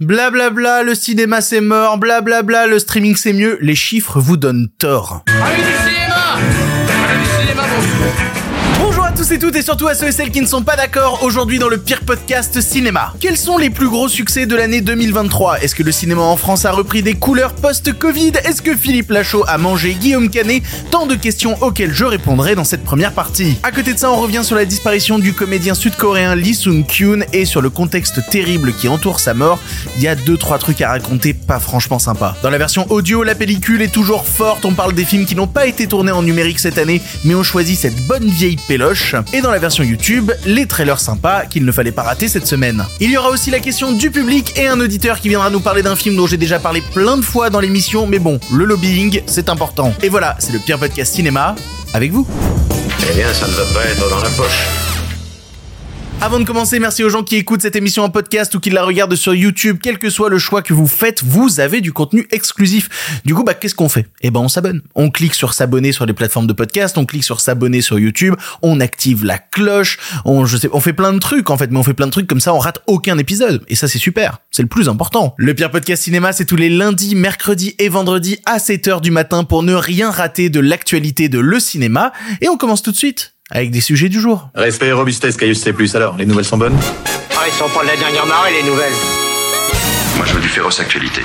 Blablabla, bla bla, le cinéma c'est mort, blablabla, bla bla, le streaming c'est mieux, les chiffres vous donnent tort. Allez du cinéma! Allez du cinéma, tous et toutes et surtout à ceux et celles qui ne sont pas d'accord aujourd'hui dans le pire podcast cinéma. Quels sont les plus gros succès de l'année 2023 Est-ce que le cinéma en France a repris des couleurs post-Covid? Est-ce que Philippe Lachaud a mangé Guillaume Canet? Tant de questions auxquelles je répondrai dans cette première partie. À côté de ça, on revient sur la disparition du comédien sud-coréen Lee Sung-kyun et sur le contexte terrible qui entoure sa mort. Il y a deux trois trucs à raconter pas franchement sympa. Dans la version audio, la pellicule est toujours forte, on parle des films qui n'ont pas été tournés en numérique cette année, mais ont choisi cette bonne vieille péloche et dans la version YouTube, les trailers sympas qu'il ne fallait pas rater cette semaine. Il y aura aussi la question du public et un auditeur qui viendra nous parler d'un film dont j'ai déjà parlé plein de fois dans l'émission, mais bon, le lobbying, c'est important. Et voilà, c'est le pire podcast cinéma avec vous. Eh bien, ça ne va pas être dans la poche. Avant de commencer, merci aux gens qui écoutent cette émission en podcast ou qui la regardent sur YouTube. Quel que soit le choix que vous faites, vous avez du contenu exclusif. Du coup, bah, qu'est-ce qu'on fait? Eh ben, on s'abonne. On clique sur s'abonner sur les plateformes de podcast, on clique sur s'abonner sur YouTube, on active la cloche, on, je sais, on fait plein de trucs, en fait, mais on fait plein de trucs comme ça, on rate aucun épisode. Et ça, c'est super. C'est le plus important. Le pire podcast cinéma, c'est tous les lundis, mercredis et vendredis à 7h du matin pour ne rien rater de l'actualité de le cinéma. Et on commence tout de suite avec des sujets du jour. Respect et robustesse, Caius C+. Alors, les nouvelles sont bonnes? Ah, ils sont pas de la dernière marée, les nouvelles. Moi, je veux du féroce actualité.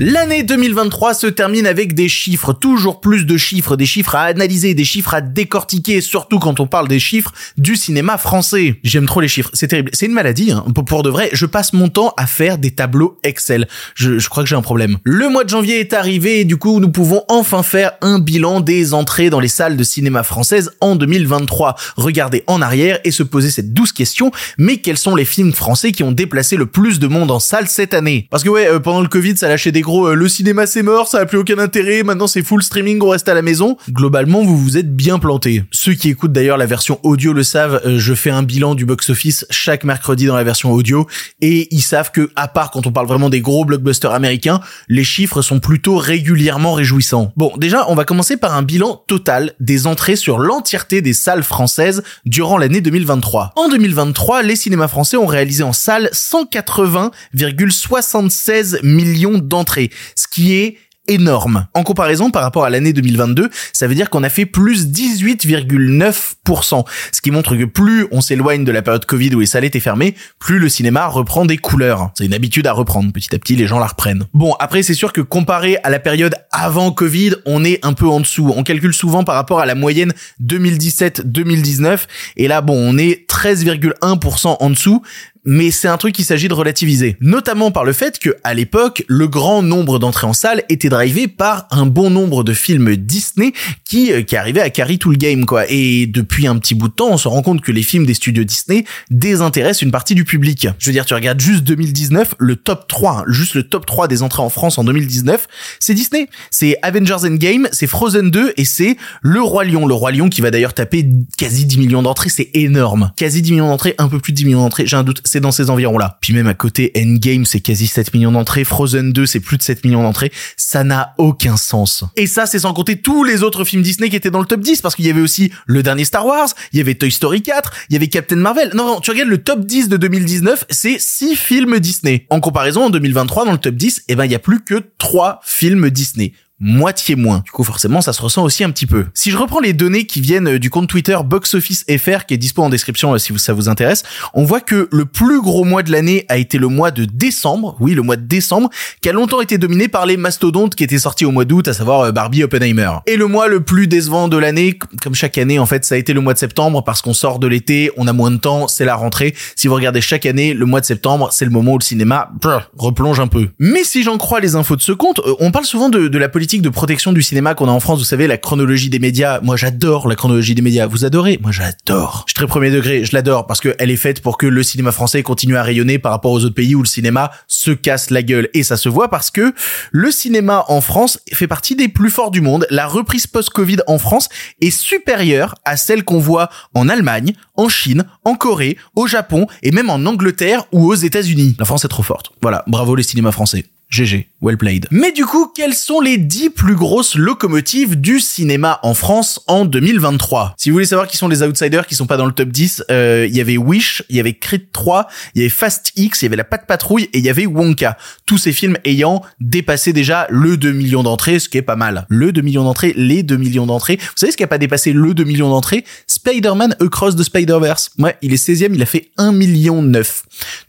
L'année 2023 se termine avec des chiffres, toujours plus de chiffres, des chiffres à analyser, des chiffres à décortiquer, surtout quand on parle des chiffres du cinéma français. J'aime trop les chiffres, c'est terrible. C'est une maladie, hein. pour de vrai, je passe mon temps à faire des tableaux Excel. Je, je crois que j'ai un problème. Le mois de janvier est arrivé et du coup nous pouvons enfin faire un bilan des entrées dans les salles de cinéma françaises en 2023. Regarder en arrière et se poser cette douce question, mais quels sont les films français qui ont déplacé le plus de monde en salle cette année? Parce que ouais, euh, pendant le Covid ça lâchait des gros euh, le cinéma c'est mort, ça a plus aucun intérêt, maintenant c'est full streaming, on reste à la maison. Globalement, vous vous êtes bien planté. Ceux qui écoutent d'ailleurs la version audio le savent, euh, je fais un bilan du box-office chaque mercredi dans la version audio et ils savent que à part quand on parle vraiment des gros blockbusters américains, les chiffres sont plutôt régulièrement réjouissants. Bon, déjà, on va commencer par un bilan total des entrées sur l'entièreté des salles françaises durant l'année 2023. En 2023, les cinémas français ont réalisé en salle 180,76 millions d'entrées ce qui est énorme. En comparaison par rapport à l'année 2022, ça veut dire qu'on a fait plus 18,9%. Ce qui montre que plus on s'éloigne de la période Covid où les salles étaient fermées, plus le cinéma reprend des couleurs. C'est une habitude à reprendre. Petit à petit, les gens la reprennent. Bon, après, c'est sûr que comparé à la période avant Covid, on est un peu en dessous. On calcule souvent par rapport à la moyenne 2017-2019. Et là, bon, on est 13,1% en dessous mais c'est un truc qu'il s'agit de relativiser. Notamment par le fait que, à l'époque, le grand nombre d'entrées en salle était drivé par un bon nombre de films Disney qui, euh, qui arrivaient à carry tout le game, quoi. Et depuis un petit bout de temps, on se rend compte que les films des studios Disney désintéressent une partie du public. Je veux dire, tu regardes juste 2019, le top 3, hein, juste le top 3 des entrées en France en 2019, c'est Disney. C'est Avengers Endgame, c'est Frozen 2 et c'est Le Roi Lion. Le Roi Lion qui va d'ailleurs taper quasi 10 millions d'entrées, c'est énorme. Quasi 10 millions d'entrées, un peu plus de 10 millions d'entrées, j'ai un doute dans ces environs-là. Puis même à côté, Endgame, c'est quasi 7 millions d'entrées, Frozen 2, c'est plus de 7 millions d'entrées. Ça n'a aucun sens. Et ça, c'est sans compter tous les autres films Disney qui étaient dans le top 10, parce qu'il y avait aussi le dernier Star Wars, il y avait Toy Story 4, il y avait Captain Marvel. Non, non, tu regardes le top 10 de 2019, c'est 6 films Disney. En comparaison, en 2023, dans le top 10, eh ben, il y a plus que 3 films Disney moitié moins. Du coup, forcément, ça se ressent aussi un petit peu. Si je reprends les données qui viennent euh, du compte Twitter BoxOfficeFR, qui est dispo en description euh, si ça vous intéresse, on voit que le plus gros mois de l'année a été le mois de décembre, oui, le mois de décembre, qui a longtemps été dominé par les mastodontes qui étaient sortis au mois d'août, à savoir euh, Barbie Oppenheimer. Et le mois le plus décevant de l'année, comme chaque année, en fait, ça a été le mois de septembre, parce qu'on sort de l'été, on a moins de temps, c'est la rentrée. Si vous regardez chaque année, le mois de septembre, c'est le moment où le cinéma replonge un peu. Mais si j'en crois les infos de ce compte, on parle souvent de la politique de protection du cinéma qu'on a en France, vous savez, la chronologie des médias. Moi, j'adore la chronologie des médias. Vous adorez? Moi, j'adore. Je suis très premier degré, je l'adore parce qu'elle est faite pour que le cinéma français continue à rayonner par rapport aux autres pays où le cinéma se casse la gueule. Et ça se voit parce que le cinéma en France fait partie des plus forts du monde. La reprise post-Covid en France est supérieure à celle qu'on voit en Allemagne, en Chine, en Corée, au Japon et même en Angleterre ou aux États-Unis. La France est trop forte. Voilà, bravo les cinémas français. GG, well played. Mais du coup, quelles sont les 10 plus grosses locomotives du cinéma en France en 2023 Si vous voulez savoir qui sont les outsiders qui sont pas dans le top 10, euh, il y avait Wish, il y avait Creed 3, il y avait Fast X, il y avait La Patte Patrouille et il y avait Wonka. Tous ces films ayant dépassé déjà le 2 millions d'entrées, ce qui est pas mal. Le 2 millions d'entrées, les 2 millions d'entrées. Vous savez ce qui a pas dépassé le 2 millions d'entrées? Spider-Man Across the Spider-Verse. Ouais, il est 16e, il a fait 1 million 9.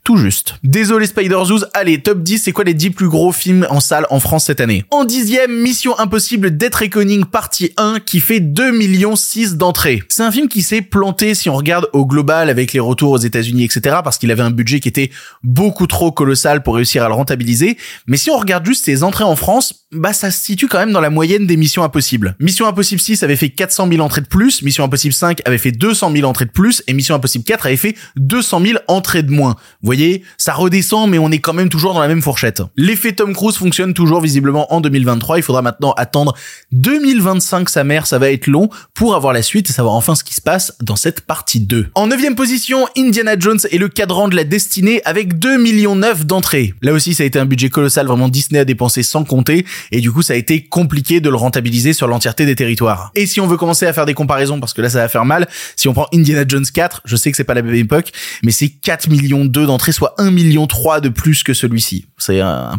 Tout juste. Désolé Spider-Zoos, allez, top 10, c'est quoi les 10 plus gros films en salle en France cette année En dixième, Mission Impossible Death Reckoning partie 1 qui fait 2 millions 6 d'entrées. C'est un film qui s'est planté si on regarde au global avec les retours aux États-Unis, etc. parce qu'il avait un budget qui était beaucoup trop colossal pour réussir à le rentabiliser. Mais si on regarde juste ses entrées en France, bah ça se situe quand même dans la moyenne des Missions Impossibles. Mission Impossible 6 avait fait 400 000 entrées de plus, Mission Impossible 5 avait fait 200 000 entrées de plus, et Mission Impossible 4 avait fait 200 000 entrées de moins. Vous voyez, ça redescend, mais on est quand même toujours dans la même fourchette. L'effet Tom Cruise fonctionne toujours visiblement en 2023. Il faudra maintenant attendre 2025 sa mère, ça va être long pour avoir la suite et savoir enfin ce qui se passe dans cette partie 2. En neuvième position, Indiana Jones et le cadran de la destinée avec 2 millions 9 d'entrées. Là aussi, ça a été un budget colossal, vraiment Disney a dépensé sans compter et du coup, ça a été compliqué de le rentabiliser sur l'entièreté des territoires. Et si on veut commencer à faire des comparaisons, parce que là, ça va faire mal, si on prend Indiana Jones 4, je sais que c'est pas la même époque, mais c'est 4 millions 2 d'entrées, soit 1 million 3 de plus que celui-ci. C'est un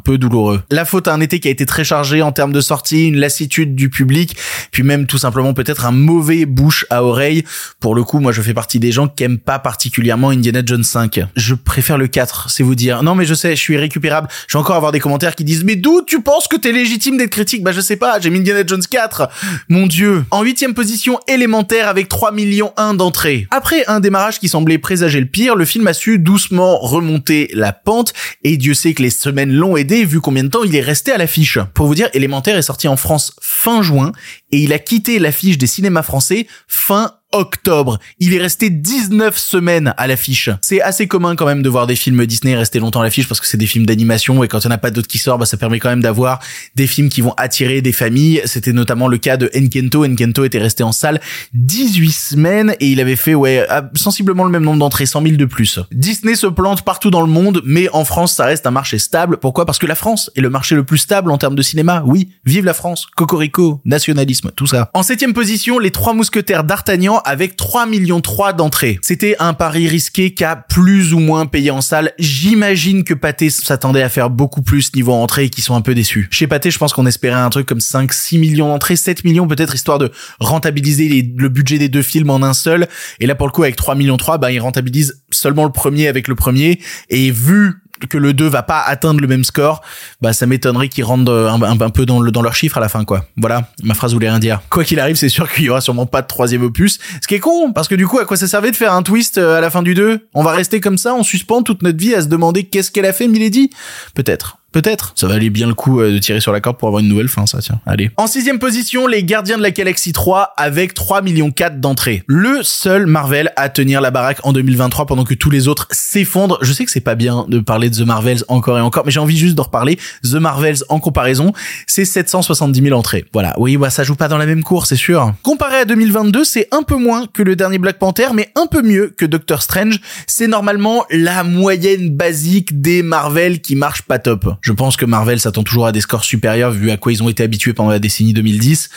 La faute à un été qui a été très chargé en termes de sortie, une lassitude du public, puis même tout simplement peut-être un mauvais bouche à oreille. Pour le coup, moi, je fais partie des gens qui aiment pas particulièrement Indiana Jones 5. Je préfère le 4, c'est vous dire. Non, mais je sais, je suis récupérable. Je vais encore avoir des commentaires qui disent, mais d'où tu penses que t'es légitime d'être critique? Bah, je sais pas, j'ai mis Indiana Jones 4. Mon dieu. En huitième position, élémentaire avec 3 millions 1 d'entrées. Après un démarrage qui semblait présager le pire, le film a su doucement remonter la pente et Dieu sait que les semaines l'ont aidé vu combien de temps il est resté à l'affiche. Pour vous dire, Élémentaire est sorti en France fin juin et il a quitté l'affiche des cinémas français fin octobre. Il est resté 19 semaines à l'affiche. C'est assez commun quand même de voir des films Disney rester longtemps à l'affiche parce que c'est des films d'animation et quand il n'y en a pas d'autres qui sortent, bah, ça permet quand même d'avoir des films qui vont attirer des familles. C'était notamment le cas de Enkento. Enkento était resté en salle 18 semaines et il avait fait, ouais, sensiblement le même nombre d'entrées, 100 000 de plus. Disney se plante partout dans le monde, mais en France, ça reste un marché stable. Pourquoi? Parce que la France est le marché le plus stable en termes de cinéma. Oui, vive la France. Cocorico, nationalisme, tout ça. En septième position, les trois mousquetaires d'Artagnan avec 3 millions 3 d'entrées. C'était un pari risqué qu'a plus ou moins payé en salle. J'imagine que Pathé s'attendait à faire beaucoup plus niveau entrée et qu'ils sont un peu déçus. Chez Pathé, je pense qu'on espérait un truc comme 5, 6 millions d'entrées, 7 millions peut-être, histoire de rentabiliser le budget des deux films en un seul. Et là, pour le coup, avec 3 millions 3, bah, ils rentabilisent seulement le premier avec le premier. Et vu que le 2 va pas atteindre le même score, bah ça m'étonnerait qu'ils rentrent euh, un, peu dans, le, dans leur chiffre à la fin quoi. Voilà, ma phrase voulait rien dire. Quoi qu'il arrive, c'est sûr qu'il y aura sûrement pas de troisième opus, ce qui est con parce que du coup à quoi ça servait de faire un twist euh, à la fin du 2 On va rester comme ça en suspens toute notre vie à se demander qu'est-ce qu'elle a fait Milady? Peut-être. Peut-être. Ça valait bien le coup euh, de tirer sur la corde pour avoir une nouvelle fin, ça, tiens. Allez. En sixième position, les Gardiens de la Galaxie 3 avec 3 millions 4 d'entrées. Le seul Marvel à tenir la baraque en 2023 pendant que tous les autres s'effondrent. Je sais que c'est pas bien de parler de The Marvels encore et encore, mais j'ai envie juste d'en reparler. The Marvels en comparaison, c'est 770 000 entrées. Voilà. Oui, bah, ça joue pas dans la même cour, c'est sûr. Comparé à 2022, c'est un peu moins que le dernier Black Panther, mais un peu mieux que Doctor Strange. C'est normalement la moyenne basique des Marvel qui marche pas top. Je pense que Marvel s'attend toujours à des scores supérieurs vu à quoi ils ont été habitués pendant la décennie 2010.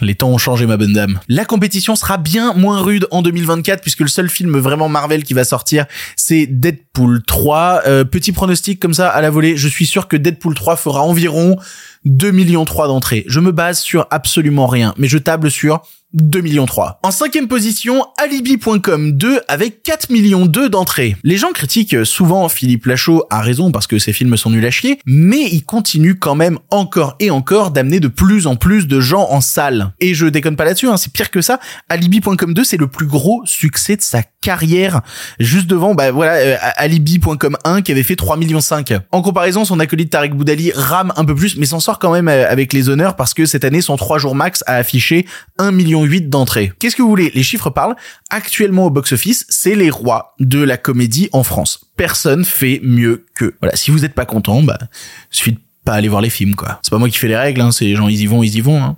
Les temps ont changé, ma bonne dame. La compétition sera bien moins rude en 2024 puisque le seul film vraiment Marvel qui va sortir, c'est Deadpool 3. Euh, petit pronostic comme ça à la volée, je suis sûr que Deadpool 3 fera environ 2 millions 3 d'entrées. Je me base sur absolument rien, mais je table sur 2 millions 3. En cinquième position, Alibi.com 2 avec 4 millions 2 d'entrées. Les gens critiquent souvent Philippe Lachaud à raison parce que ses films sont nuls à chier, mais il continue quand même encore et encore d'amener de plus en plus de gens en salle. Et je déconne pas là-dessus, hein, c'est pire que ça. Alibi.com 2 c'est le plus gros succès de sa carrière. Juste devant, bah voilà, euh, Alibi.com 1 qui avait fait 3 millions 5. En comparaison, son acolyte Tarek Boudali rame un peu plus, mais s'en sort quand même euh, avec les honneurs parce que cette année, son 3 jours max a affiché 1 million 8 d'entrées. Qu'est-ce que vous voulez? Les chiffres parlent. Actuellement au box-office, c'est les rois de la comédie en France. Personne fait mieux que. Voilà, si vous êtes pas content, bah, suffit de pas aller voir les films, quoi. C'est pas moi qui fais les règles, hein, c'est les gens, ils y vont, ils y vont. Hein.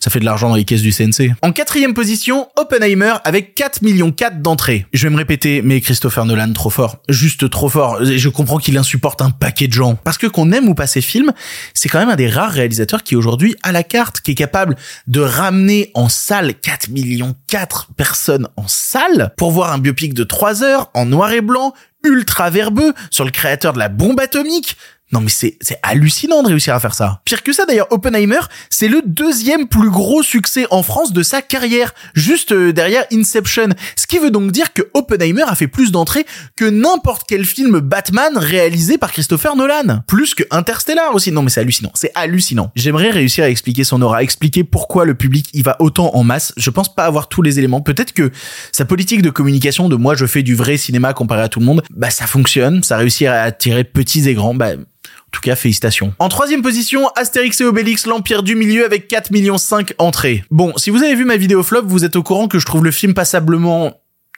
Ça fait de l'argent dans les caisses du CNC. En quatrième position, Oppenheimer avec 4 millions 4 d'entrées. Je vais me répéter, mais Christopher Nolan, trop fort. Juste trop fort. Je comprends qu'il insupporte un paquet de gens. Parce que qu'on aime ou pas ses films, c'est quand même un des rares réalisateurs qui aujourd'hui à la carte, qui est capable de ramener en salle 4 millions 4 personnes en salle pour voir un biopic de 3 heures en noir et blanc, ultra verbeux sur le créateur de la bombe atomique. Non mais c'est hallucinant de réussir à faire ça. Pire que ça d'ailleurs, Oppenheimer, c'est le deuxième plus gros succès en France de sa carrière, juste euh, derrière Inception. Ce qui veut donc dire que Oppenheimer a fait plus d'entrées que n'importe quel film Batman réalisé par Christopher Nolan, plus que Interstellar aussi. Non mais c'est hallucinant, c'est hallucinant. J'aimerais réussir à expliquer son aura, expliquer pourquoi le public y va autant en masse. Je pense pas avoir tous les éléments. Peut-être que sa politique de communication de moi je fais du vrai cinéma comparé à tout le monde, bah ça fonctionne, ça réussit à attirer petits et grands. Bah en tout cas, félicitations. En troisième position, Astérix et Obélix, l'Empire du Milieu avec 4 millions 5 entrées. Bon, si vous avez vu ma vidéo flop, vous êtes au courant que je trouve le film passablement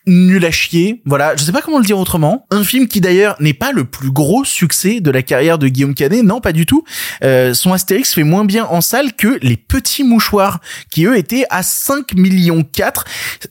nul à chier. Voilà, je sais pas comment le dire autrement. Un film qui d'ailleurs n'est pas le plus gros succès de la carrière de Guillaume Canet, non pas du tout. Euh, son Astérix fait moins bien en salle que Les Petits Mouchoirs, qui eux étaient à 5 millions 4.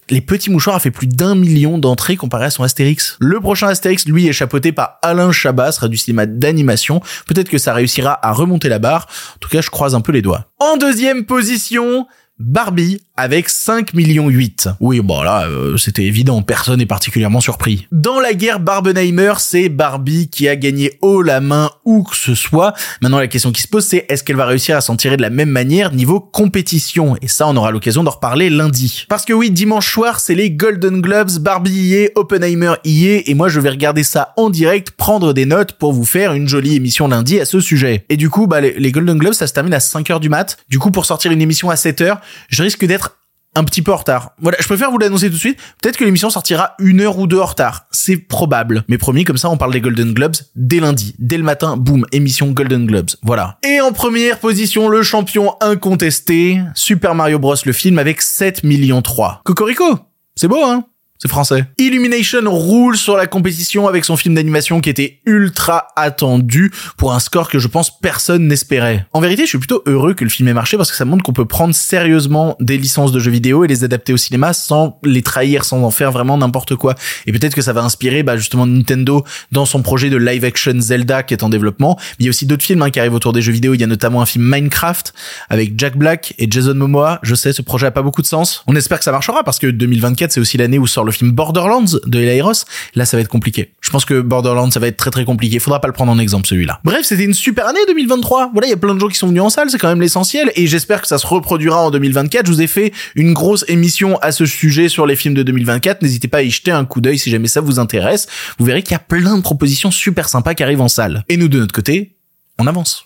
Les Petits Mouchoirs a fait plus d'un million d'entrées comparé à son Astérix. Le prochain Astérix, lui, est chapeauté par Alain Chabat, sera du cinéma d'animation. Peut-être que ça réussira à remonter la barre. En tout cas, je croise un peu les doigts. En deuxième position, Barbie avec 5 millions 8. Oui, bon là, euh, c'était évident, personne n'est particulièrement surpris. Dans la guerre Barbenheimer, c'est Barbie qui a gagné haut la main où que ce soit. Maintenant, la question qui se pose, c'est est-ce qu'elle va réussir à s'en tirer de la même manière niveau compétition? Et ça, on aura l'occasion d'en reparler lundi. Parce que oui, dimanche soir, c'est les Golden Globes, Barbie y est, Oppenheimer y est, et moi je vais regarder ça en direct, prendre des notes pour vous faire une jolie émission lundi à ce sujet. Et du coup, bah, les Golden Globes, ça se termine à 5h du mat. Du coup, pour sortir une émission à 7h, je risque d'être un petit peu en retard. Voilà, je préfère vous l'annoncer tout de suite. Peut-être que l'émission sortira une heure ou deux en retard. C'est probable. Mais promis, comme ça, on parle des Golden Globes dès lundi. Dès le matin, boum, émission Golden Globes. Voilà. Et en première position, le champion incontesté, Super Mario Bros. le film avec 7 millions 3. Cocorico! C'est beau, hein? C'est français. Illumination roule sur la compétition avec son film d'animation qui était ultra attendu pour un score que je pense personne n'espérait. En vérité, je suis plutôt heureux que le film ait marché parce que ça montre qu'on peut prendre sérieusement des licences de jeux vidéo et les adapter au cinéma sans les trahir, sans en faire vraiment n'importe quoi. Et peut-être que ça va inspirer bah, justement Nintendo dans son projet de live action Zelda qui est en développement. il y a aussi d'autres films hein, qui arrivent autour des jeux vidéo. Il y a notamment un film Minecraft avec Jack Black et Jason Momoa. Je sais, ce projet a pas beaucoup de sens. On espère que ça marchera parce que 2024 c'est aussi l'année où sort le film Borderlands de Elairos, là ça va être compliqué. Je pense que Borderlands ça va être très très compliqué. Faudra pas le prendre en exemple celui-là. Bref, c'était une super année 2023. Voilà, il y a plein de gens qui sont venus en salle, c'est quand même l'essentiel et j'espère que ça se reproduira en 2024. Je vous ai fait une grosse émission à ce sujet sur les films de 2024. N'hésitez pas à y jeter un coup d'œil si jamais ça vous intéresse. Vous verrez qu'il y a plein de propositions super sympas qui arrivent en salle. Et nous de notre côté, on avance.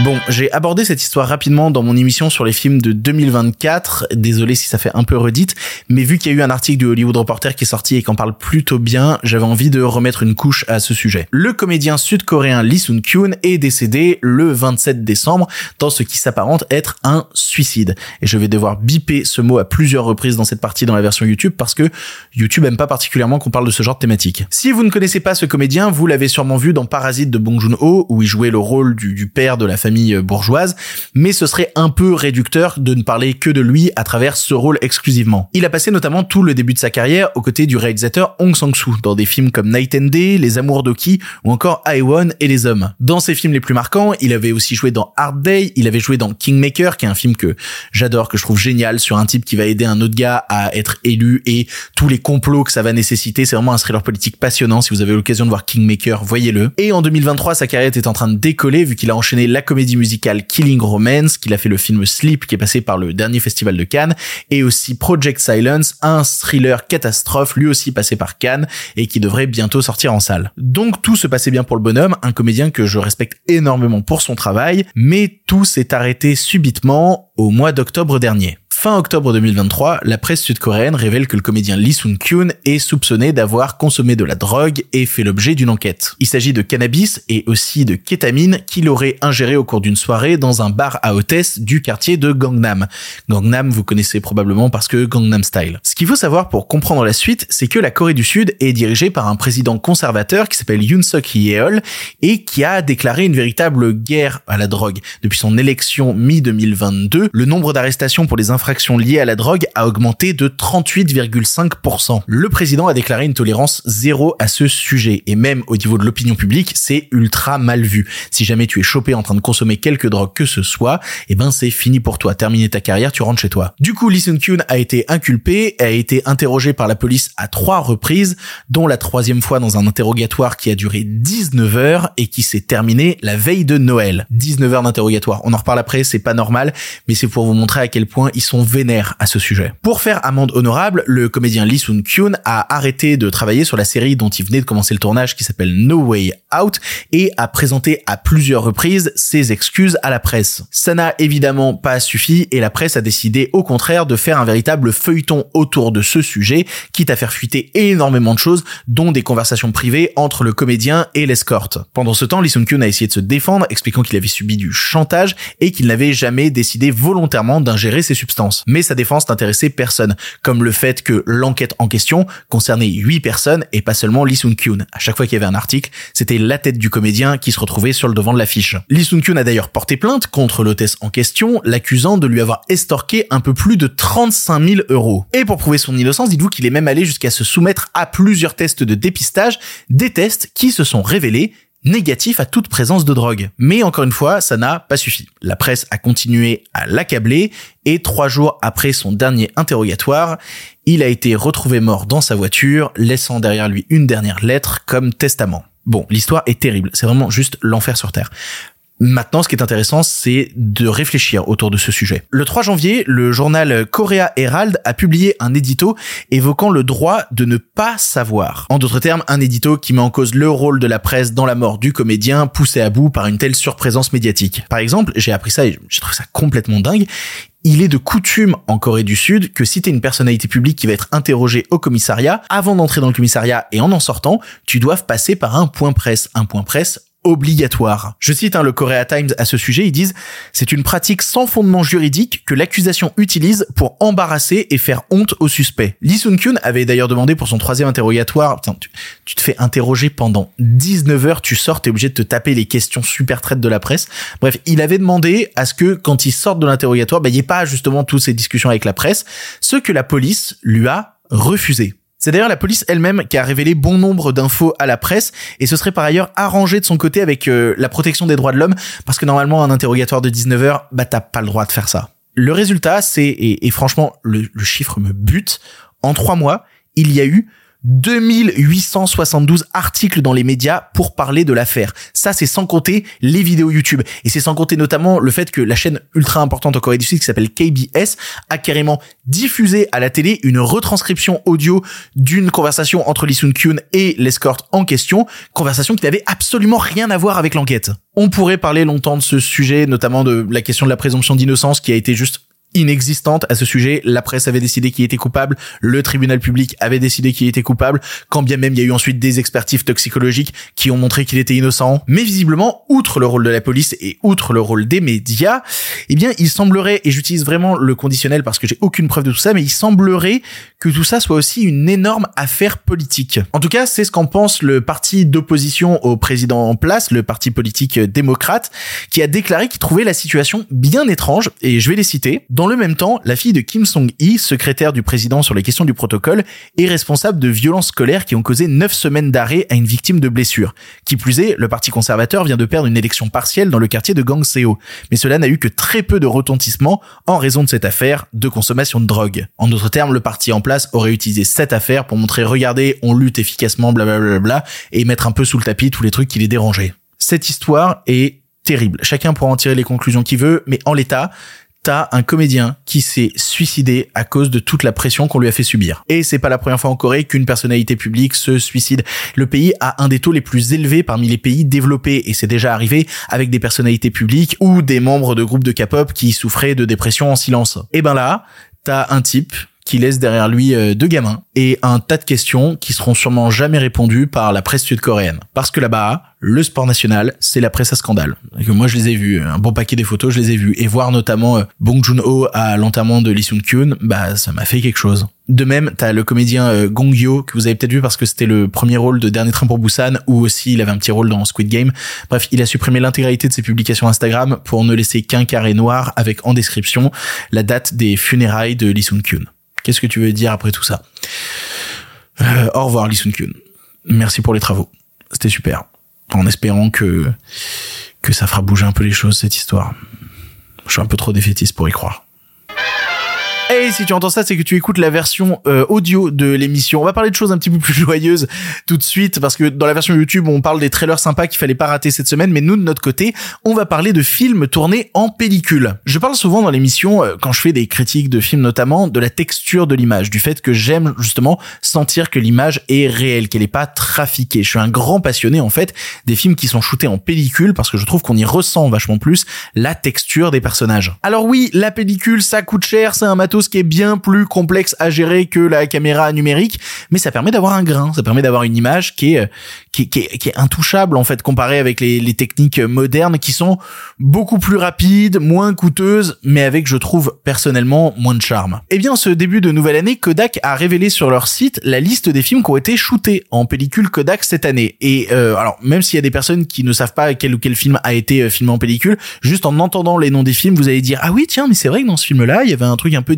Bon, j'ai abordé cette histoire rapidement dans mon émission sur les films de 2024. Désolé si ça fait un peu redite, mais vu qu'il y a eu un article du Hollywood Reporter qui est sorti et qui en parle plutôt bien, j'avais envie de remettre une couche à ce sujet. Le comédien sud-coréen Lee Sun-kyun est décédé le 27 décembre dans ce qui s'apparente être un suicide. Et je vais devoir biper ce mot à plusieurs reprises dans cette partie dans la version YouTube parce que YouTube aime pas particulièrement qu'on parle de ce genre de thématique. Si vous ne connaissez pas ce comédien, vous l'avez sûrement vu dans Parasite de Bong Joon-ho où il jouait le rôle du, du père de la famille bourgeoise, mais ce serait un peu réducteur de ne parler que de lui à travers ce rôle exclusivement. Il a passé notamment tout le début de sa carrière aux côtés du réalisateur Hong Sang-soo dans des films comme Night and Day, Les Amours d'Oki ou encore Iwan et les Hommes. Dans ses films les plus marquants, il avait aussi joué dans Hard Day, il avait joué dans Kingmaker, qui est un film que j'adore, que je trouve génial, sur un type qui va aider un autre gars à être élu et tous les complots que ça va nécessiter. C'est vraiment un thriller politique passionnant. Si vous avez l'occasion de voir Kingmaker, voyez-le. Et en 2023, sa carrière est en train de décoller vu qu'il a enchaîné la comédie musicale Killing Romance, qu'il a fait le film Sleep qui est passé par le dernier festival de Cannes, et aussi Project Silence, un thriller catastrophe, lui aussi passé par Cannes, et qui devrait bientôt sortir en salle. Donc tout se passait bien pour le bonhomme, un comédien que je respecte énormément pour son travail, mais tout s'est arrêté subitement au mois d'octobre dernier. Fin octobre 2023, la presse sud-coréenne révèle que le comédien Lee Sun-kyun est soupçonné d'avoir consommé de la drogue et fait l'objet d'une enquête. Il s'agit de cannabis et aussi de kétamine qu'il aurait ingéré au cours d'une soirée dans un bar à hôtesse du quartier de Gangnam. Gangnam, vous connaissez probablement parce que Gangnam Style. Ce qu'il faut savoir pour comprendre la suite, c'est que la Corée du Sud est dirigée par un président conservateur qui s'appelle Yoon Suk Yeol et qui a déclaré une véritable guerre à la drogue. Depuis son élection mi-2022, le nombre d'arrestations pour les infractions liées à la drogue a augmenté de 38,5%. Le président a déclaré une tolérance zéro à ce sujet et même au niveau de l'opinion publique, c'est ultra mal vu. Si jamais tu es chopé en train de consommer quelque drogue que ce soit, eh ben c'est fini pour toi. Terminer ta carrière, tu rentres chez toi. Du coup, Lee Sun-kyun a été inculpé a été interrogé par la police à trois reprises, dont la troisième fois dans un interrogatoire qui a duré 19 heures et qui s'est terminé la veille de Noël. 19 heures d'interrogatoire. On en reparle après, c'est pas normal, mais c'est pour vous montrer à quel point ils sont vénères à ce sujet. Pour faire amende honorable, le comédien Lee Sun-kyun a arrêté de travailler sur la série dont il venait de commencer le tournage qui s'appelle No Way Out et a présenté à plusieurs reprises ses excuses à la presse. Ça n'a évidemment pas suffi et la presse a décidé au contraire de faire un véritable feuilleton autour de ce sujet, quitte à faire fuiter énormément de choses, dont des conversations privées entre le comédien et l'escorte. Pendant ce temps, Lee Sun-kyun a essayé de se défendre, expliquant qu'il avait subi du chantage et qu'il n'avait jamais décidé volontairement d'ingérer ces substances. Mais sa défense n'intéressait personne, comme le fait que l'enquête en question concernait 8 personnes et pas seulement Lee Sun-kyun. À chaque fois qu'il y avait un article, c'était la tête du comédien qui se retrouvait sur le devant de l'affiche. Lee Sun-kyun a d'ailleurs porté plainte contre l'hôtesse en question, l'accusant de lui avoir estorqué un peu plus de 35 000 euros. Et pour prouver son innocence, dites-vous qu'il est même allé jusqu'à se soumettre à plusieurs tests de dépistage, des tests qui se sont révélés négatifs à toute présence de drogue. Mais encore une fois, ça n'a pas suffi. La presse a continué à l'accabler et trois jours après son dernier interrogatoire, il a été retrouvé mort dans sa voiture, laissant derrière lui une dernière lettre comme testament. Bon, l'histoire est terrible, c'est vraiment juste l'enfer sur Terre. Maintenant, ce qui est intéressant, c'est de réfléchir autour de ce sujet. Le 3 janvier, le journal Korea Herald a publié un édito évoquant le droit de ne pas savoir. En d'autres termes, un édito qui met en cause le rôle de la presse dans la mort du comédien poussé à bout par une telle surprésence médiatique. Par exemple, j'ai appris ça et j'ai trouvé ça complètement dingue il est de coutume en Corée du Sud que si t'es une personnalité publique qui va être interrogée au commissariat, avant d'entrer dans le commissariat et en en sortant, tu dois passer par un point presse. Un point presse obligatoire. Je cite hein, le Korea Times à ce sujet, ils disent c'est une pratique sans fondement juridique que l'accusation utilise pour embarrasser et faire honte au suspect. Lee Sun Kyun avait d'ailleurs demandé pour son troisième interrogatoire, tu, te fais interroger pendant 19 heures, tu sors, t'es obligé de te taper les questions super traites de la presse. Bref, il avait demandé à ce que quand il sorte de l'interrogatoire, bah, il n'y ait pas justement toutes ces discussions avec la presse, ce que la police lui a refusé. C'est d'ailleurs la police elle-même qui a révélé bon nombre d'infos à la presse et ce serait par ailleurs arrangé de son côté avec euh, la protection des droits de l'homme parce que normalement un interrogatoire de 19 heures, bah t'as pas le droit de faire ça. Le résultat, c'est, et, franchement, le chiffre me bute, en trois mois, il y a eu 2872 articles dans les médias pour parler de l'affaire. Ça, c'est sans compter les vidéos YouTube. Et c'est sans compter notamment le fait que la chaîne ultra importante en Corée du Sud qui s'appelle KBS a carrément diffusé à la télé une retranscription audio d'une conversation entre Lee Sun Kyun et l'escorte en question, conversation qui n'avait absolument rien à voir avec l'enquête. On pourrait parler longtemps de ce sujet, notamment de la question de la présomption d'innocence qui a été juste inexistante à ce sujet. La presse avait décidé qu'il était coupable, le tribunal public avait décidé qu'il était coupable, quand bien même il y a eu ensuite des expertises toxicologiques qui ont montré qu'il était innocent. Mais visiblement, outre le rôle de la police et outre le rôle des médias, eh bien, il semblerait, et j'utilise vraiment le conditionnel parce que j'ai aucune preuve de tout ça, mais il semblerait que tout ça soit aussi une énorme affaire politique. En tout cas, c'est ce qu'en pense le parti d'opposition au président en place, le parti politique démocrate, qui a déclaré qu'il trouvait la situation bien étrange, et je vais les citer. Le même temps, la fille de Kim Song-hee, secrétaire du président sur les questions du protocole, est responsable de violences scolaires qui ont causé 9 semaines d'arrêt à une victime de blessures. Qui plus est, le parti conservateur vient de perdre une élection partielle dans le quartier de Gangseo. Mais cela n'a eu que très peu de retentissement en raison de cette affaire de consommation de drogue. En d'autres termes, le parti en place aurait utilisé cette affaire pour montrer regardez, on lutte efficacement, blablabla, et mettre un peu sous le tapis tous les trucs qui les dérangeaient. Cette histoire est terrible. Chacun pourra en tirer les conclusions qu'il veut, mais en l'état, t'as un comédien qui s'est suicidé à cause de toute la pression qu'on lui a fait subir. Et c'est pas la première fois en Corée qu'une personnalité publique se suicide. Le pays a un des taux les plus élevés parmi les pays développés et c'est déjà arrivé avec des personnalités publiques ou des membres de groupes de K-pop qui souffraient de dépression en silence. Et ben là, t'as un type qui laisse derrière lui euh, deux gamins et un tas de questions qui seront sûrement jamais répondues par la presse sud-coréenne. Parce que là-bas, le sport national, c'est la presse à scandale. Moi, je les ai vus, un bon paquet des photos, je les ai vus. Et voir notamment euh, Bong Joon-ho à l'enterrement de Lee Sung-kyun, bah, ça m'a fait quelque chose. De même, t'as le comédien euh, Gong Yoo, que vous avez peut-être vu parce que c'était le premier rôle de Dernier Train pour Busan, ou aussi il avait un petit rôle dans Squid Game. Bref, il a supprimé l'intégralité de ses publications Instagram pour ne laisser qu'un carré noir avec en description la date des funérailles de Lee Sung-kyun. Qu'est-ce que tu veux dire après tout ça euh, Au revoir Lee Sun-kyun. Merci pour les travaux. C'était super. En espérant que que ça fera bouger un peu les choses cette histoire. Je suis un peu trop défaitiste pour y croire. Et si tu entends ça, c'est que tu écoutes la version euh, audio de l'émission. On va parler de choses un petit peu plus joyeuses tout de suite parce que dans la version YouTube, on parle des trailers sympas qu'il fallait pas rater cette semaine, mais nous de notre côté, on va parler de films tournés en pellicule. Je parle souvent dans l'émission euh, quand je fais des critiques de films notamment de la texture de l'image, du fait que j'aime justement sentir que l'image est réelle, qu'elle est pas trafiquée. Je suis un grand passionné en fait des films qui sont shootés en pellicule parce que je trouve qu'on y ressent vachement plus la texture des personnages. Alors oui, la pellicule ça coûte cher, c'est un matos qui est bien plus complexe à gérer que la caméra numérique, mais ça permet d'avoir un grain, ça permet d'avoir une image qui est, qui, qui, est, qui est intouchable en fait comparé avec les, les techniques modernes qui sont beaucoup plus rapides, moins coûteuses, mais avec je trouve personnellement moins de charme. Eh bien, ce début de nouvelle année, Kodak a révélé sur leur site la liste des films qui ont été shootés en pellicule Kodak cette année. Et euh, alors, même s'il y a des personnes qui ne savent pas quel ou quel film a été euh, filmé en pellicule, juste en entendant les noms des films, vous allez dire ah oui tiens mais c'est vrai que dans ce film-là il y avait un truc un peu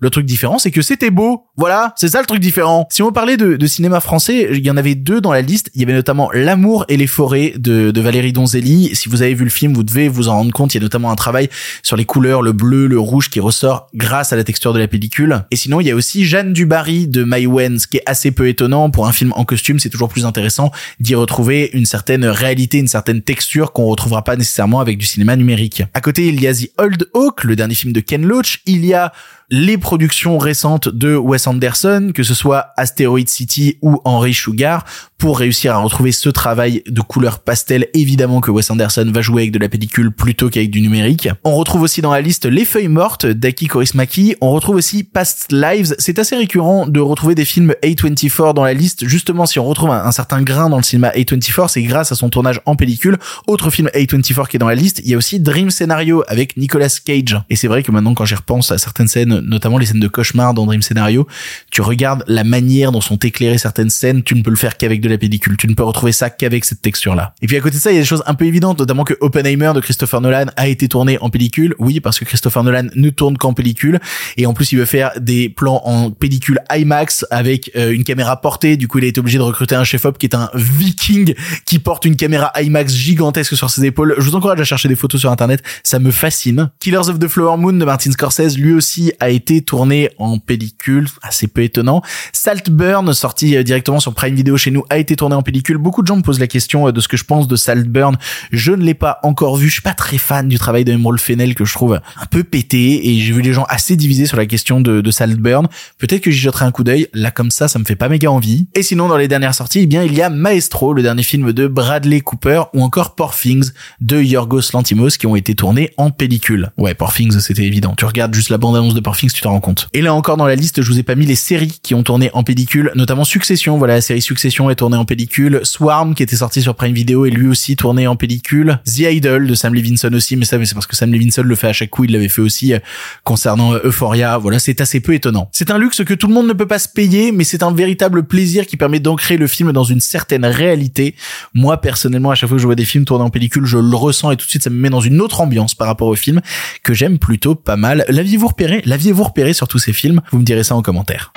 le truc différent, c'est que c'était beau. Voilà, c'est ça le truc différent. Si on parlait de, cinéma français, il y en avait deux dans la liste. Il y avait notamment L'amour et les forêts de, Valérie Donzelli. Si vous avez vu le film, vous devez vous en rendre compte. Il y a notamment un travail sur les couleurs, le bleu, le rouge qui ressort grâce à la texture de la pellicule. Et sinon, il y a aussi Jeanne Dubarry de Maïwen, ce qui est assez peu étonnant pour un film en costume. C'est toujours plus intéressant d'y retrouver une certaine réalité, une certaine texture qu'on retrouvera pas nécessairement avec du cinéma numérique. À côté, il y a The Old Hawk, le dernier film de Ken Loach. Il y a les productions récentes de Wes Anderson, que ce soit Asteroid City ou Henry Sugar, pour réussir à retrouver ce travail de couleur pastel, évidemment que Wes Anderson va jouer avec de la pellicule plutôt qu'avec du numérique. On retrouve aussi dans la liste Les Feuilles Mortes d'Aki Korismaki, on retrouve aussi Past Lives, c'est assez récurrent de retrouver des films A24 dans la liste, justement si on retrouve un, certain grain dans le cinéma A24, c'est grâce à son tournage en pellicule. Autre film A24 qui est dans la liste, il y a aussi Dream Scenario avec Nicolas Cage. Et c'est vrai que maintenant quand j'y repense à certaines scènes, notamment les scènes de cauchemar dans Dream Scenario, tu regardes la manière dont sont éclairées certaines scènes, tu ne peux le faire qu'avec de la pellicule. Tu ne peux retrouver ça qu'avec cette texture-là. Et puis à côté de ça, il y a des choses un peu évidentes, notamment que Oppenheimer de Christopher Nolan a été tourné en pellicule. Oui, parce que Christopher Nolan ne tourne qu'en pellicule. Et en plus, il veut faire des plans en pellicule IMAX avec euh, une caméra portée. Du coup, il a été obligé de recruter un chef-op qui est un viking qui porte une caméra IMAX gigantesque sur ses épaules. Je vous encourage à chercher des photos sur internet. Ça me fascine. Killers of the Flower Moon de Martin Scorsese, lui aussi, a été tourné en pellicule. Assez peu étonnant. Saltburn, sorti euh, directement sur Prime Video chez nous, été tourné en pellicule. Beaucoup de gens me posent la question euh, de ce que je pense de Saltburn. Je ne l'ai pas encore vu. Je suis pas très fan du travail de Emerald Fennel que je trouve un peu pété et j'ai vu les gens assez divisés sur la question de, de Saltburn. Peut-être que j'y jetterai un coup d'œil. Là, comme ça, ça me fait pas méga envie. Et sinon, dans les dernières sorties, eh bien, il y a Maestro, le dernier film de Bradley Cooper ou encore Poor Things de Yorgos Lantimos qui ont été tournés en pellicule. Ouais, Poor Things, c'était évident. Tu regardes juste la bande-annonce de Poor Things, tu t'en rends compte. Et là encore dans la liste, je vous ai pas mis les séries qui ont tourné en pellicule, notamment Succession. Voilà, la série Succession est tournée en pellicule. Swarm, qui était sorti sur Prime Video, est lui aussi tourné en pellicule. The Idol de Sam Levinson aussi, mais ça, c'est parce que Sam Levinson le fait à chaque coup. Il l'avait fait aussi euh, concernant euh, Euphoria. Voilà, c'est assez peu étonnant. C'est un luxe que tout le monde ne peut pas se payer, mais c'est un véritable plaisir qui permet d'ancrer le film dans une certaine réalité. Moi, personnellement, à chaque fois que je vois des films tournés en pellicule, je le ressens et tout de suite, ça me met dans une autre ambiance par rapport au film que j'aime plutôt pas mal. L'aviez-vous repéré? L'aviez-vous repéré sur tous ces films? Vous me direz ça en commentaire.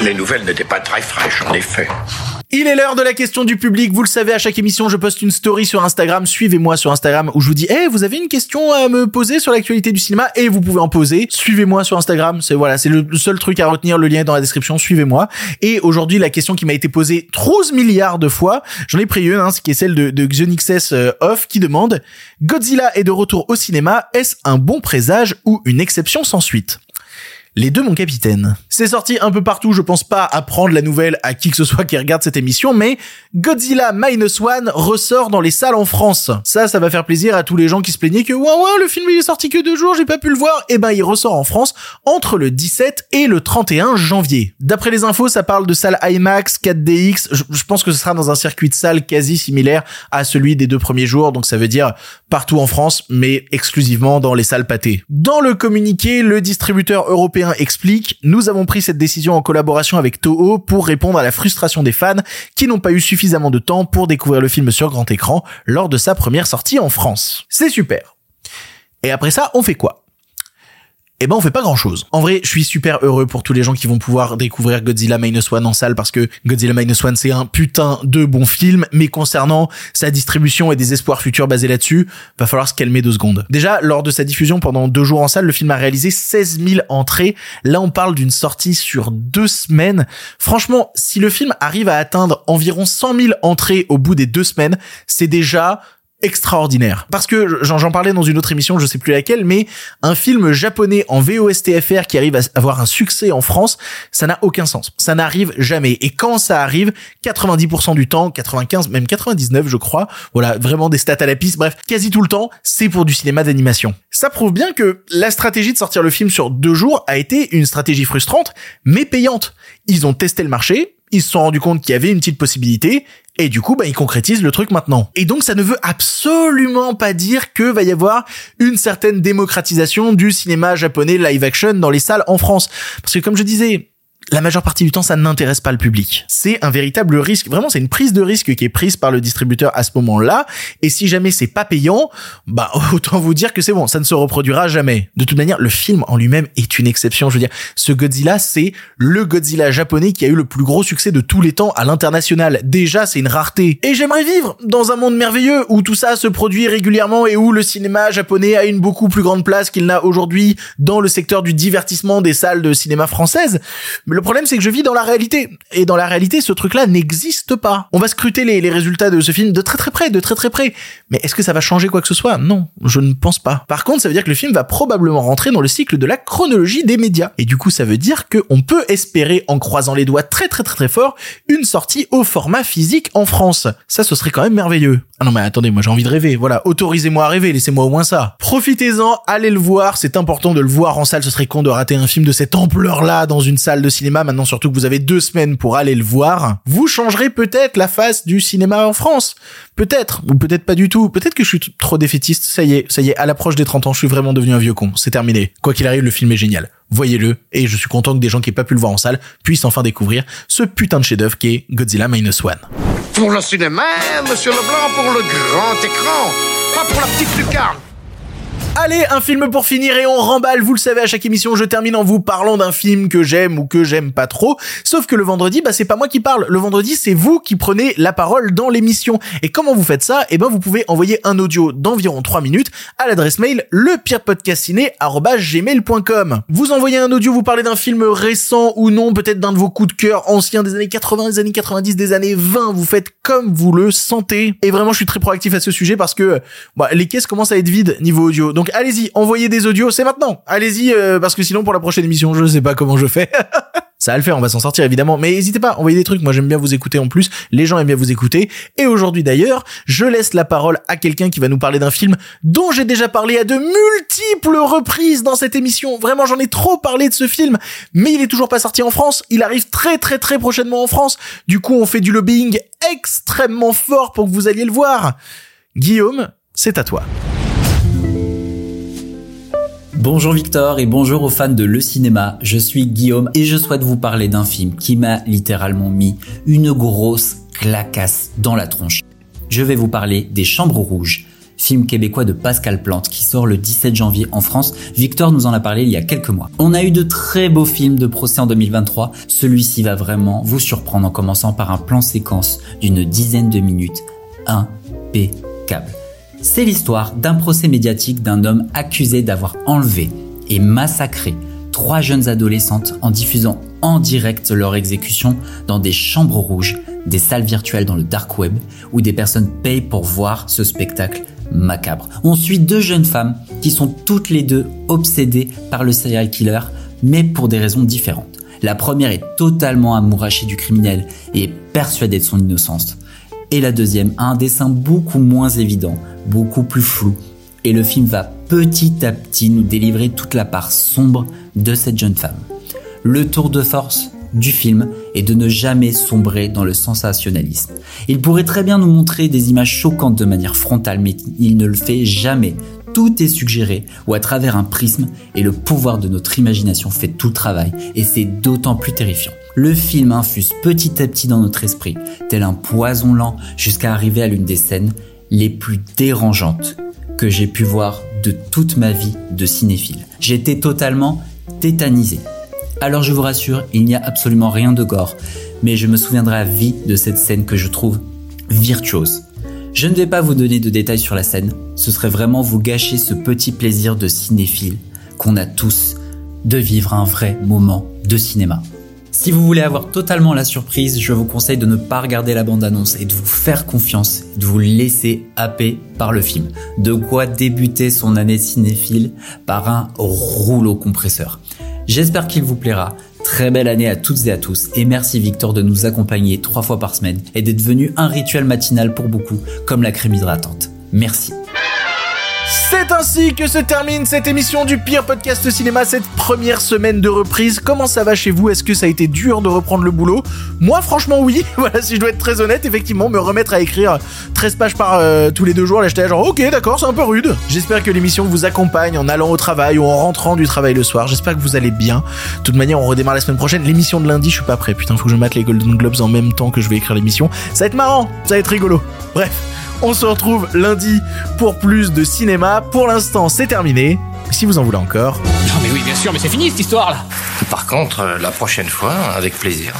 Les nouvelles n'étaient pas très fraîches, en effet. Il est l'heure de la question du public. Vous le savez, à chaque émission, je poste une story sur Instagram. Suivez-moi sur Instagram où je vous dis, eh, vous avez une question à me poser sur l'actualité du cinéma et vous pouvez en poser. Suivez-moi sur Instagram. C'est voilà, c'est le seul truc à retenir. Le lien est dans la description. Suivez-moi. Et aujourd'hui, la question qui m'a été posée 12 milliards de fois, j'en ai pris une, hein, ce qui est celle de, de euh, Off qui demande, Godzilla est de retour au cinéma. Est-ce un bon présage ou une exception sans suite? Les deux, mon capitaine. C'est sorti un peu partout, je pense pas apprendre la nouvelle à qui que ce soit qui regarde cette émission, mais Godzilla Minus One ressort dans les salles en France. Ça, ça va faire plaisir à tous les gens qui se plaignaient que, ouais, ouais, le film il est sorti que deux jours, j'ai pas pu le voir. Eh ben, il ressort en France entre le 17 et le 31 janvier. D'après les infos, ça parle de salle IMAX, 4DX. Je, pense que ce sera dans un circuit de salle quasi similaire à celui des deux premiers jours, donc ça veut dire partout en France, mais exclusivement dans les salles pâtées. Dans le communiqué, le distributeur européen explique, nous avons pris cette décision en collaboration avec Toho pour répondre à la frustration des fans qui n'ont pas eu suffisamment de temps pour découvrir le film sur grand écran lors de sa première sortie en France. C'est super. Et après ça, on fait quoi? Eh ben on fait pas grand chose. En vrai, je suis super heureux pour tous les gens qui vont pouvoir découvrir Godzilla Minus One en salle parce que Godzilla Minus One c'est un putain de bon film, mais concernant sa distribution et des espoirs futurs basés là-dessus, va falloir se calmer deux secondes. Déjà, lors de sa diffusion pendant deux jours en salle, le film a réalisé 16 000 entrées. Là, on parle d'une sortie sur deux semaines. Franchement, si le film arrive à atteindre environ 100 000 entrées au bout des deux semaines, c'est déjà extraordinaire. Parce que j'en parlais dans une autre émission, je sais plus laquelle, mais un film japonais en VOSTFR qui arrive à avoir un succès en France, ça n'a aucun sens. Ça n'arrive jamais. Et quand ça arrive, 90% du temps, 95, même 99 je crois, voilà, vraiment des stats à la piste, bref, quasi tout le temps, c'est pour du cinéma d'animation. Ça prouve bien que la stratégie de sortir le film sur deux jours a été une stratégie frustrante, mais payante. Ils ont testé le marché, ils se sont rendus compte qu'il y avait une petite possibilité et du coup, bah, ils concrétisent le truc maintenant. Et donc, ça ne veut absolument pas dire que va y avoir une certaine démocratisation du cinéma japonais live action dans les salles en France. Parce que comme je disais, la majeure partie du temps, ça n'intéresse pas le public. C'est un véritable risque. Vraiment, c'est une prise de risque qui est prise par le distributeur à ce moment-là. Et si jamais c'est pas payant, bah, autant vous dire que c'est bon, ça ne se reproduira jamais. De toute manière, le film en lui-même est une exception. Je veux dire, ce Godzilla, c'est le Godzilla japonais qui a eu le plus gros succès de tous les temps à l'international. Déjà, c'est une rareté. Et j'aimerais vivre dans un monde merveilleux où tout ça se produit régulièrement et où le cinéma japonais a une beaucoup plus grande place qu'il n'a aujourd'hui dans le secteur du divertissement des salles de cinéma françaises. Le problème, c'est que je vis dans la réalité. Et dans la réalité, ce truc-là n'existe pas. On va scruter les, les, résultats de ce film de très très près, de très très près. Mais est-ce que ça va changer quoi que ce soit? Non, je ne pense pas. Par contre, ça veut dire que le film va probablement rentrer dans le cycle de la chronologie des médias. Et du coup, ça veut dire qu'on peut espérer, en croisant les doigts très très très très fort, une sortie au format physique en France. Ça, ce serait quand même merveilleux. Ah non mais attendez, moi j'ai envie de rêver. Voilà, autorisez-moi à rêver, laissez-moi au moins ça. Profitez-en, allez le voir. C'est important de le voir en salle. Ce serait con de rater un film de cette ampleur-là dans une salle de cinéma maintenant surtout que vous avez deux semaines pour aller le voir, vous changerez peut-être la face du cinéma en France. Peut-être, ou peut-être pas du tout. Peut-être que je suis trop défaitiste. Ça y est, ça y est, à l'approche des 30 ans, je suis vraiment devenu un vieux con. C'est terminé. Quoi qu'il arrive, le film est génial. Voyez-le, et je suis content que des gens qui n'aient pas pu le voir en salle puissent enfin découvrir ce putain de chef-d'œuvre qui est Godzilla Minus One. Pour le cinéma, monsieur Leblanc, pour le grand écran, pas pour la petite lucarne. Allez, un film pour finir et on remballe. Vous le savez, à chaque émission, je termine en vous parlant d'un film que j'aime ou que j'aime pas trop. Sauf que le vendredi, bah, c'est pas moi qui parle. Le vendredi, c'est vous qui prenez la parole dans l'émission. Et comment vous faites ça? Eh ben, vous pouvez envoyer un audio d'environ 3 minutes à l'adresse mail lepirepodcastiné.gmail.com. Vous envoyez un audio, vous parlez d'un film récent ou non, peut-être d'un de vos coups de cœur anciens des années 80, des années 90, des années 20. Vous faites comme vous le sentez. Et vraiment, je suis très proactif à ce sujet parce que, bah, les caisses commencent à être vides niveau audio. Allez-y, envoyez des audios, c'est maintenant. Allez-y, euh, parce que sinon pour la prochaine émission, je sais pas comment je fais. Ça va le faire, on va s'en sortir évidemment. Mais n'hésitez pas, envoyez des trucs. Moi, j'aime bien vous écouter en plus. Les gens aiment bien vous écouter. Et aujourd'hui d'ailleurs, je laisse la parole à quelqu'un qui va nous parler d'un film dont j'ai déjà parlé à de multiples reprises dans cette émission. Vraiment, j'en ai trop parlé de ce film. Mais il est toujours pas sorti en France. Il arrive très très très prochainement en France. Du coup, on fait du lobbying extrêmement fort pour que vous alliez le voir. Guillaume, c'est à toi. Bonjour Victor et bonjour aux fans de Le Cinéma, je suis Guillaume et je souhaite vous parler d'un film qui m'a littéralement mis une grosse clacasse dans la tronche. Je vais vous parler des Chambres Rouges, film québécois de Pascal Plante qui sort le 17 janvier en France. Victor nous en a parlé il y a quelques mois. On a eu de très beaux films de procès en 2023. Celui-ci va vraiment vous surprendre en commençant par un plan séquence d'une dizaine de minutes impeccable. C'est l'histoire d'un procès médiatique d'un homme accusé d'avoir enlevé et massacré trois jeunes adolescentes en diffusant en direct leur exécution dans des chambres rouges, des salles virtuelles dans le dark web, où des personnes payent pour voir ce spectacle macabre. On suit deux jeunes femmes qui sont toutes les deux obsédées par le serial killer mais pour des raisons différentes. La première est totalement amourachée du criminel et est persuadée de son innocence. Et la deuxième a un dessin beaucoup moins évident, beaucoup plus flou. Et le film va petit à petit nous délivrer toute la part sombre de cette jeune femme. Le tour de force du film est de ne jamais sombrer dans le sensationnalisme. Il pourrait très bien nous montrer des images choquantes de manière frontale, mais il ne le fait jamais. Tout est suggéré ou à travers un prisme et le pouvoir de notre imagination fait tout le travail et c'est d'autant plus terrifiant. Le film infuse petit à petit dans notre esprit, tel un poison lent, jusqu'à arriver à l'une des scènes les plus dérangeantes que j'ai pu voir de toute ma vie de cinéphile. J'étais totalement tétanisé. Alors je vous rassure, il n'y a absolument rien de gore, mais je me souviendrai à vie de cette scène que je trouve virtuose. Je ne vais pas vous donner de détails sur la scène, ce serait vraiment vous gâcher ce petit plaisir de cinéphile qu'on a tous de vivre un vrai moment de cinéma. Si vous voulez avoir totalement la surprise, je vous conseille de ne pas regarder la bande-annonce et de vous faire confiance, de vous laisser happer par le film. De quoi débuter son année cinéphile par un rouleau compresseur. J'espère qu'il vous plaira. Très belle année à toutes et à tous et merci Victor de nous accompagner trois fois par semaine et d'être devenu un rituel matinal pour beaucoup, comme la crème hydratante. Merci. C'est ainsi que se termine cette émission du pire podcast cinéma, cette première semaine de reprise. Comment ça va chez vous? Est-ce que ça a été dur de reprendre le boulot? Moi, franchement, oui. Voilà, si je dois être très honnête, effectivement, me remettre à écrire 13 pages par euh, tous les deux jours, là, j'étais genre, ok, d'accord, c'est un peu rude. J'espère que l'émission vous accompagne en allant au travail ou en rentrant du travail le soir. J'espère que vous allez bien. De toute manière, on redémarre la semaine prochaine. L'émission de lundi, je suis pas prêt. Putain, faut que je mate les Golden Globes en même temps que je vais écrire l'émission. Ça va être marrant, ça va être rigolo. Bref. On se retrouve lundi pour plus de cinéma. Pour l'instant, c'est terminé. Si vous en voulez encore. Non mais oui, bien sûr, mais c'est fini cette histoire là Par contre, euh, la prochaine fois, avec plaisir.